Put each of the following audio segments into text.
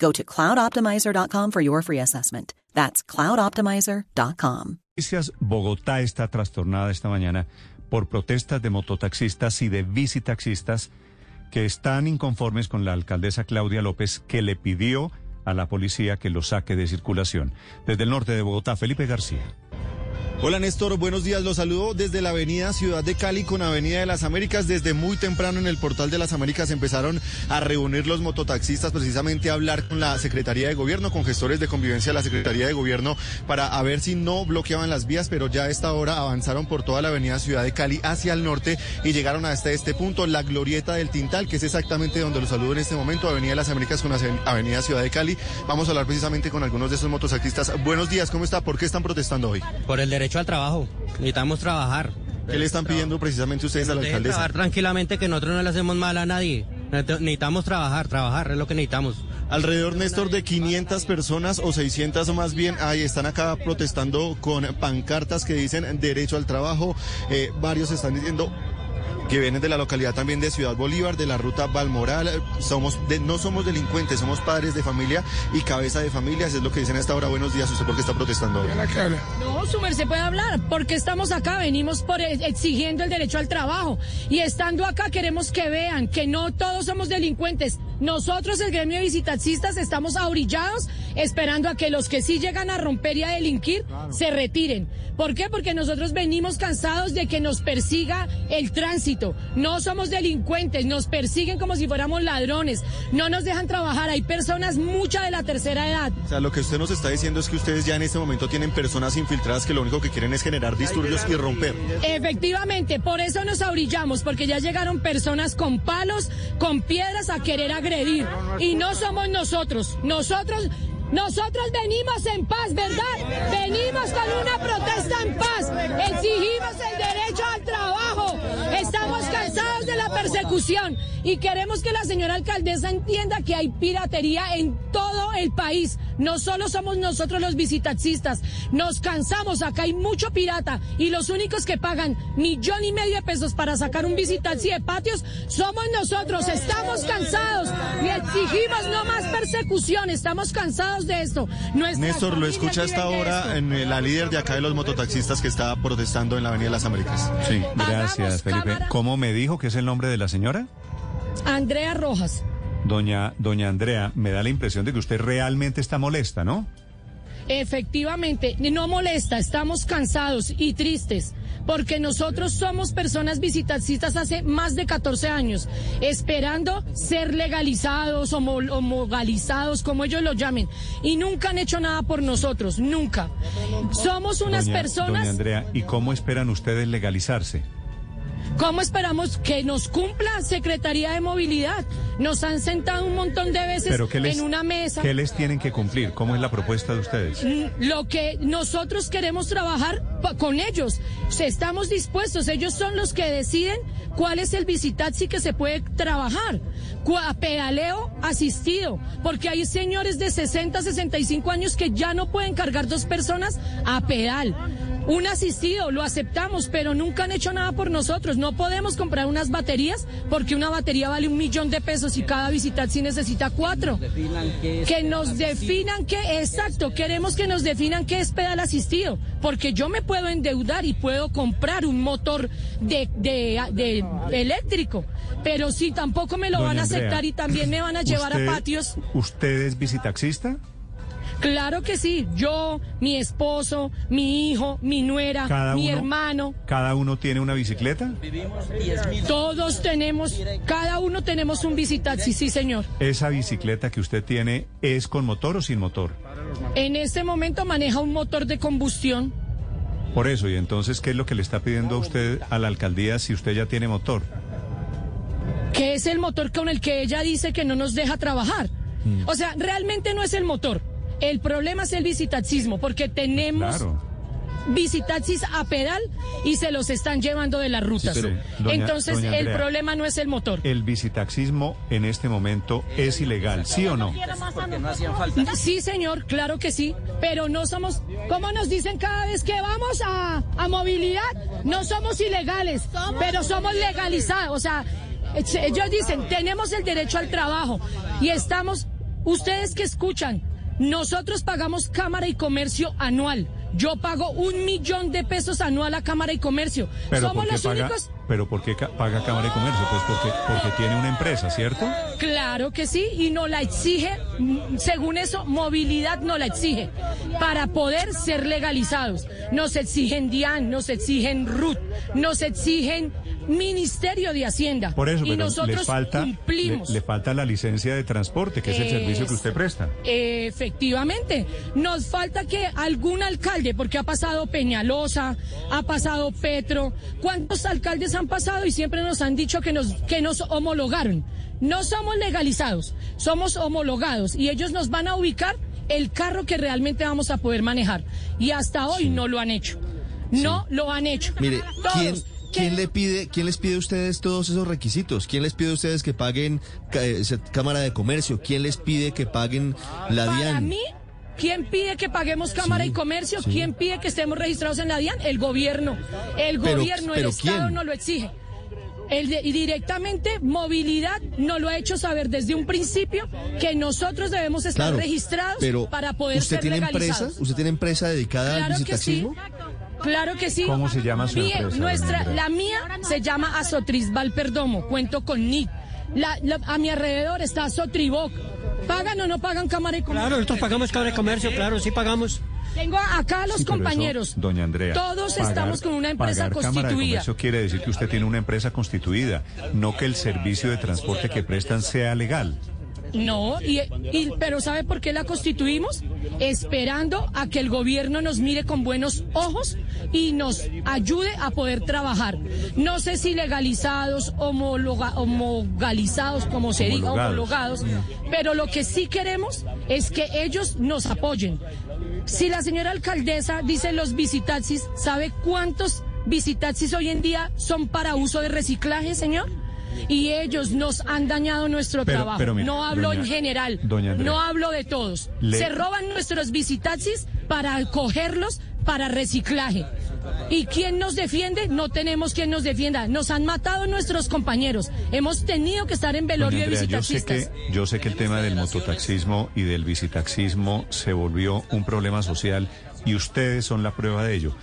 Go to cloudoptimizer.com for your free assessment. That's cloudoptimizer.com. Bogotá está trastornada esta mañana por protestas de mototaxistas y de visitaxistas que están inconformes con la alcaldesa Claudia López que le pidió a la policía que lo saque de circulación. Desde el norte de Bogotá, Felipe García. Hola Néstor, buenos días. Los saludo desde la avenida Ciudad de Cali con Avenida de las Américas. Desde muy temprano en el portal de las Américas empezaron a reunir los mototaxistas precisamente a hablar con la Secretaría de Gobierno, con gestores de convivencia de la Secretaría de Gobierno para ver si no bloqueaban las vías, pero ya a esta hora avanzaron por toda la avenida Ciudad de Cali hacia el norte y llegaron hasta este punto, la glorieta del Tintal, que es exactamente donde los saludo en este momento, Avenida de las Américas con Avenida Ciudad de Cali. Vamos a hablar precisamente con algunos de esos mototaxistas. Buenos días, ¿cómo está? ¿Por qué están protestando hoy? Por el derecho al trabajo. Necesitamos trabajar. ¿Qué le están pidiendo precisamente ustedes a la alcaldesa? trabajar tranquilamente, que nosotros no le hacemos mal a nadie. Necesitamos trabajar, trabajar, es lo que necesitamos. Alrededor, Néstor, de 500 personas o 600 o más bien, ahí están acá protestando con pancartas que dicen derecho al trabajo. Eh, varios están diciendo que vienen de la localidad también de Ciudad Bolívar, de la ruta Balmoral. Somos de, no somos delincuentes, somos padres de familia y cabeza de familias. Es lo que dicen a esta hora. Buenos días, ¿usted por qué está protestando? No, su merced puede hablar, porque estamos acá, venimos por e- exigiendo el derecho al trabajo. Y estando acá queremos que vean que no todos somos delincuentes. Nosotros, el gremio de visitaxistas, estamos abrillados esperando a que los que sí llegan a romper y a delinquir se retiren. ¿Por qué? Porque nosotros venimos cansados de que nos persiga el tránsito. No somos delincuentes, nos persiguen como si fuéramos ladrones. No nos dejan trabajar. Hay personas, mucha de la tercera edad. O sea, lo que usted nos está diciendo es que ustedes ya en este momento tienen personas infiltradas que lo único que quieren es generar disturbios y romper. Efectivamente, por eso nos abrillamos, porque ya llegaron personas con palos, con piedras a querer agredir. Y no somos nosotros. Nosotros, nosotros venimos en paz, ¿verdad? Venimos con una protesta en paz. Exigimos el derecho al trabajo. Estamos cansados de la persecución y queremos que la señora alcaldesa entienda que hay piratería en todo el país. No solo somos nosotros los visitaxistas, nos cansamos, acá hay mucho pirata y los únicos que pagan millón y medio de pesos para sacar un visitaxi de patios somos nosotros. Estamos cansados y exigimos no más persecución, estamos cansados de esto. Nuestras Néstor, lo escucha hasta ahora en la líder de acá de los mototaxistas que está protestando en la Avenida de las Américas. Sí, gracias, Felipe. ¿Cómo me dijo que es el nombre de la señora? Andrea Rojas. Doña, doña Andrea, me da la impresión de que usted realmente está molesta, ¿no? Efectivamente, no molesta, estamos cansados y tristes, porque nosotros somos personas visitaxistas hace más de 14 años, esperando ser legalizados o homogalizados, como ellos lo llamen, y nunca han hecho nada por nosotros, nunca. Somos unas Doña- personas... Doña Andrea, ¿y cómo esperan ustedes legalizarse? ¿Cómo esperamos que nos cumpla Secretaría de Movilidad? Nos han sentado un montón de veces ¿Pero qué les, en una mesa. ¿qué les tienen que cumplir? ¿Cómo es la propuesta de ustedes? Mm, Lo que nosotros queremos trabajar con ellos, estamos dispuestos, ellos son los que deciden cuál es el visitaxi que se puede trabajar. Cua- Pedaleo asistido, porque hay señores de 60, 65 años que ya no pueden cargar dos personas a pedal. Un asistido, lo aceptamos, pero nunca han hecho nada por nosotros. No podemos comprar unas baterías porque una batería vale un millón de pesos y cada visitaxi necesita cuatro. Que nos definan qué, exacto, queremos que nos definan qué es pedal asistido, porque yo me puedo endeudar y puedo comprar un motor de, de, de eléctrico, pero si tampoco me lo Doña van a Andrea, aceptar y también me van a llevar ¿usted- a patios. ¿Usted es visitaxista? Claro que sí. Yo, mi esposo, mi hijo, mi nuera, Cada mi uno- hermano. ¿Cada uno tiene una bicicleta? Todos tenemos, cada uno tenemos un visitaxi, sí, señor. ¿Esa bicicleta que usted tiene es con motor o sin motor? En este momento maneja un motor de combustión. Por eso, y entonces, ¿qué es lo que le está pidiendo a usted a la alcaldía si usted ya tiene motor? que es el motor con el que ella dice que no nos deja trabajar. Mm. O sea, realmente no es el motor. El problema es el visitaxismo, porque tenemos Claro. visitaxis a pedal y se los están llevando de las rutas. Sí, doña- Entonces, doña el problema no es el motor. ¿El bicitaxismo en este momento es ilegal, sí o no? Sí, señor, claro que sí, pero no somos, como nos dicen cada vez que vamos a, a movilidad, no somos ilegales, pero somos legalizados. O sea, ellos dicen, tenemos el derecho al trabajo y estamos, ustedes que escuchan, nosotros pagamos Cámara y Comercio anual. Yo pago un millón de pesos anual a Cámara y Comercio. Pero Somos ¿por qué los paga, únicos. pero ¿por qué paga Cámara de Comercio? Pues porque, porque tiene una empresa, ¿cierto? Claro que sí, y no la exige, según eso, movilidad no la exige, para poder ser legalizados. Nos exigen DIAN, nos exigen RUT, nos exigen Ministerio de Hacienda. Por eso, y pero nosotros le falta, le, cumplimos. le falta la licencia de transporte, que es el servicio que usted presta. Efectivamente, nos falta que algún alcalde, porque ha pasado Peñalosa, ha pasado Petro, ¿cuántos alcaldes han pasado y siempre nos han dicho que nos, que nos homologaron? No somos legalizados, somos homologados y ellos nos van a ubicar el carro que realmente vamos a poder manejar. Y hasta hoy no lo han hecho. No lo han hecho. Mire, Todos. ¿Quién, le pide, quién les pide a ustedes todos esos requisitos? ¿Quién les pide a ustedes que paguen eh, Cámara de Comercio? ¿Quién les pide que paguen la Para DIAN? mí, ¿quién pide que paguemos Cámara Sí, y Comercio? sí. ¿Quién pide que estemos registrados en la DIAN? El gobierno. El Pero- gobierno, el Estado ¿quién? no lo exige. El de- y directamente, movilidad no lo ha hecho saber desde un principio que nosotros debemos estar Claro, registrados pero para poder ¿usted ser tiene empresa? legalizados. ¿Usted tiene empresa dedicada Claro al que sí. Claro que sí. ¿Cómo se llama su empresa, Nuestra, la mía se llama Azotriz Valperdomo. Cuento con Nick. La- la- a mi alrededor está Sotriboc. ¿Pagan o no pagan Cámara y Comercio? Claro, nosotros pagamos Cámara de Comercio, claro, sí pagamos. Tengo acá a los Sí, pero eso, compañeros. doña Andrea. Todos pagar- estamos con una empresa pagar Cámara de constituida. Comercio quiere decir que usted tiene una empresa constituida, no que el servicio de transporte que prestan sea legal. No, y, y- pero ¿sabe por qué la constituimos? Esperando a que el gobierno nos mire con buenos ojos y nos ayude a poder trabajar. No sé si legalizados, homologa- homogalizados, como se diga, Homologados. pero lo que sí queremos es que ellos nos apoyen. Si la señora alcaldesa dice los visitaxis, ¿sabe cuántos visitaxis hoy en día son para uso de reciclaje, señor? Y ellos nos han dañado nuestro Pero- trabajo. pero no hablo doña- en general, doña Andrea. no hablo de todos. Le- Se roban nuestros visitaxis para cogerlos para reciclaje. ¿Y quién nos defiende? No tenemos quien nos defienda. Nos han matado nuestros compañeros. Hemos tenido que estar en velorio Andrea, de yo sé, visitaxistas. que, yo sé que el tema del mototaxismo y del visitaxismo se volvió un problema social y ustedes son la prueba de ello.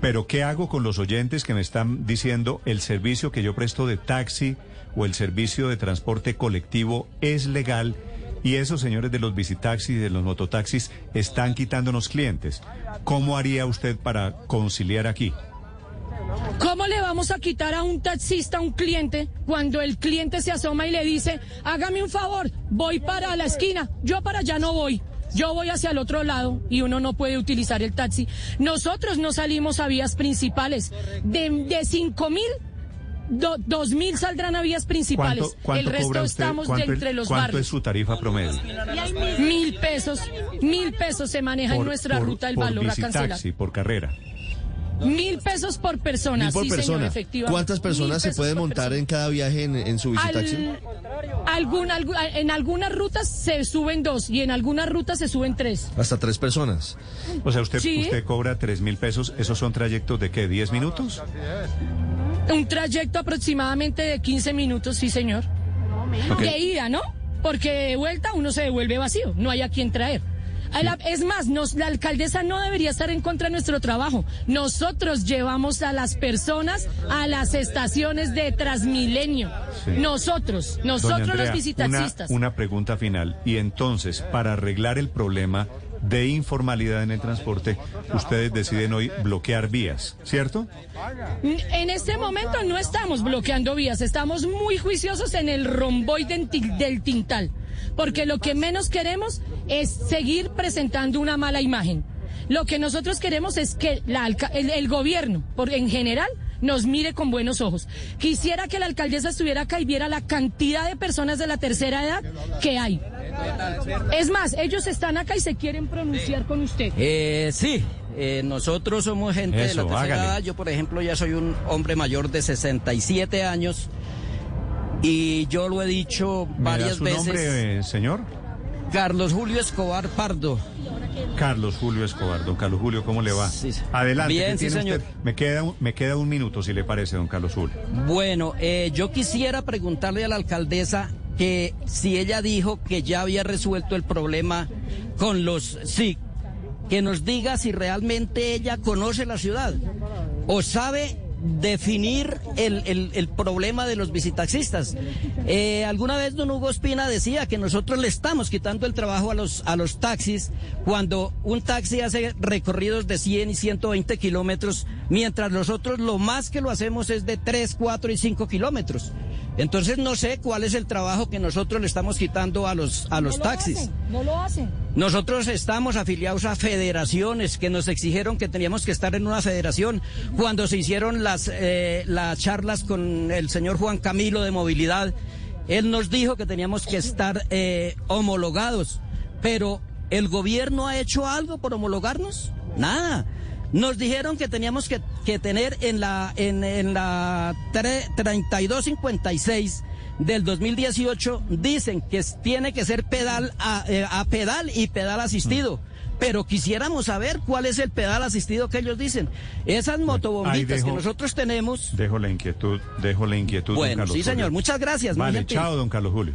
Pero ¿qué hago con los oyentes que me están diciendo el servicio que yo presto de taxi o el servicio de transporte colectivo es legal y esos señores de los visitaxis y de los mototaxis están quitándonos clientes? ¿Cómo haría usted para conciliar aquí? ¿Cómo le vamos a quitar a un taxista a un cliente cuando el cliente se asoma y le dice, hágame un favor, voy para la esquina, yo para allá no voy? Yo voy hacia el otro lado y uno no puede utilizar el taxi. Nosotros no salimos a vías principales. De, de cinco mil, do- dos mil saldrán a vías principales. ¿Cuánto, cuánto el resto usted? estamos de ¿Cuánto, entre los cuánto barrios. es su tarifa promedio? Mil pesos, mil pesos se maneja en nuestra ruta del por valor a cancelar. por carrera. Mil pesos por persona, Mil por sí, persona. señor, efectivamente. ¿Cuántas personas se pesos puede por montar persona. en cada viaje en, en su visitaxi? Al- algún- algún- en algunas rutas se suben dos y en algunas rutas se suben tres. Hasta tres personas. O sea, usted, Sí. usted cobra tres mil pesos. ¿Esos son trayectos de qué? ¿10 minutos? Un trayecto aproximadamente de 15 minutos, sí, señor. Ok. De ida, ¿no? Porque de vuelta uno se devuelve vacío, no hay a quien traer. Es más, nos- la alcaldesa no debería estar en contra de nuestro trabajo. Nosotros llevamos a las personas a las estaciones de Transmilenio. Sí. Nosotros, nosotros Andrea, los visitaxistas. Una, una pregunta final. Y entonces, para arreglar el problema, de informalidad en el transporte, ustedes deciden hoy bloquear vías, ¿cierto? En este momento no estamos bloqueando vías, estamos muy juiciosos en el romboy del, del Tintal, porque lo que menos queremos es seguir presentando una mala imagen. Lo que nosotros queremos es que la el, el gobierno, por, en general, nos mire con buenos ojos. Quisiera que la alcaldesa estuviera acá y viera la cantidad de personas de la tercera edad que hay. Es más, ellos están acá y se quieren pronunciar con usted. Eh, sí, eh, nosotros somos gente de la tercera hágale. edad. Yo, por ejemplo, ya soy un hombre mayor de 67 años y yo lo he dicho ¿Me da varias su veces. nombre, señor? Carlos Julio Escobar Pardo. Carlos Julio Escobar. Don Carlos Julio, ¿cómo le va? Sí. Adelante. Bien, ¿qué sí, señor. usted? Me queda, un- me queda un minuto, si le parece, don Carlos Julio. Bueno, eh, yo quisiera preguntarle a la alcaldesa que si ella dijo que ya había resuelto el problema con los SIC, que nos diga si realmente ella conoce la ciudad o sabe definir el, el- problema de los visitaxistas. Eh, alguna vez don Hugo Espina decía que nosotros le estamos quitando el trabajo a los, a los taxis cuando un taxi hace recorridos de 100 y 120 kilómetros, mientras nosotros lo más que lo hacemos es de 3, 4 y 5 kilómetros. Entonces no sé cuál es el trabajo que nosotros le estamos quitando a los, a los No lo taxis. hacen, no lo hacen. Nosotros estamos afiliados a federaciones que nos exigieron que teníamos que estar en una federación cuando se hicieron las, eh, las charlas con el señor Juan Camilo de movilidad. Él nos dijo que teníamos que estar eh, homologados, pero ¿el gobierno ha hecho algo por homologarnos? Nada. Nos dijeron que teníamos que, que tener en la, en, en la tre- 3256 del 2018 dicen que tiene que ser pedal a, eh, a pedal y pedal asistido. Pero quisiéramos saber cuál es el pedal asistido que ellos dicen. Esas motobombitas dejo- que nosotros tenemos. Dejo la inquietud, dejo la inquietud, don Bueno, Carlos sí, Julio. señor. Muchas gracias. Vale, chao, don Carlos Julio.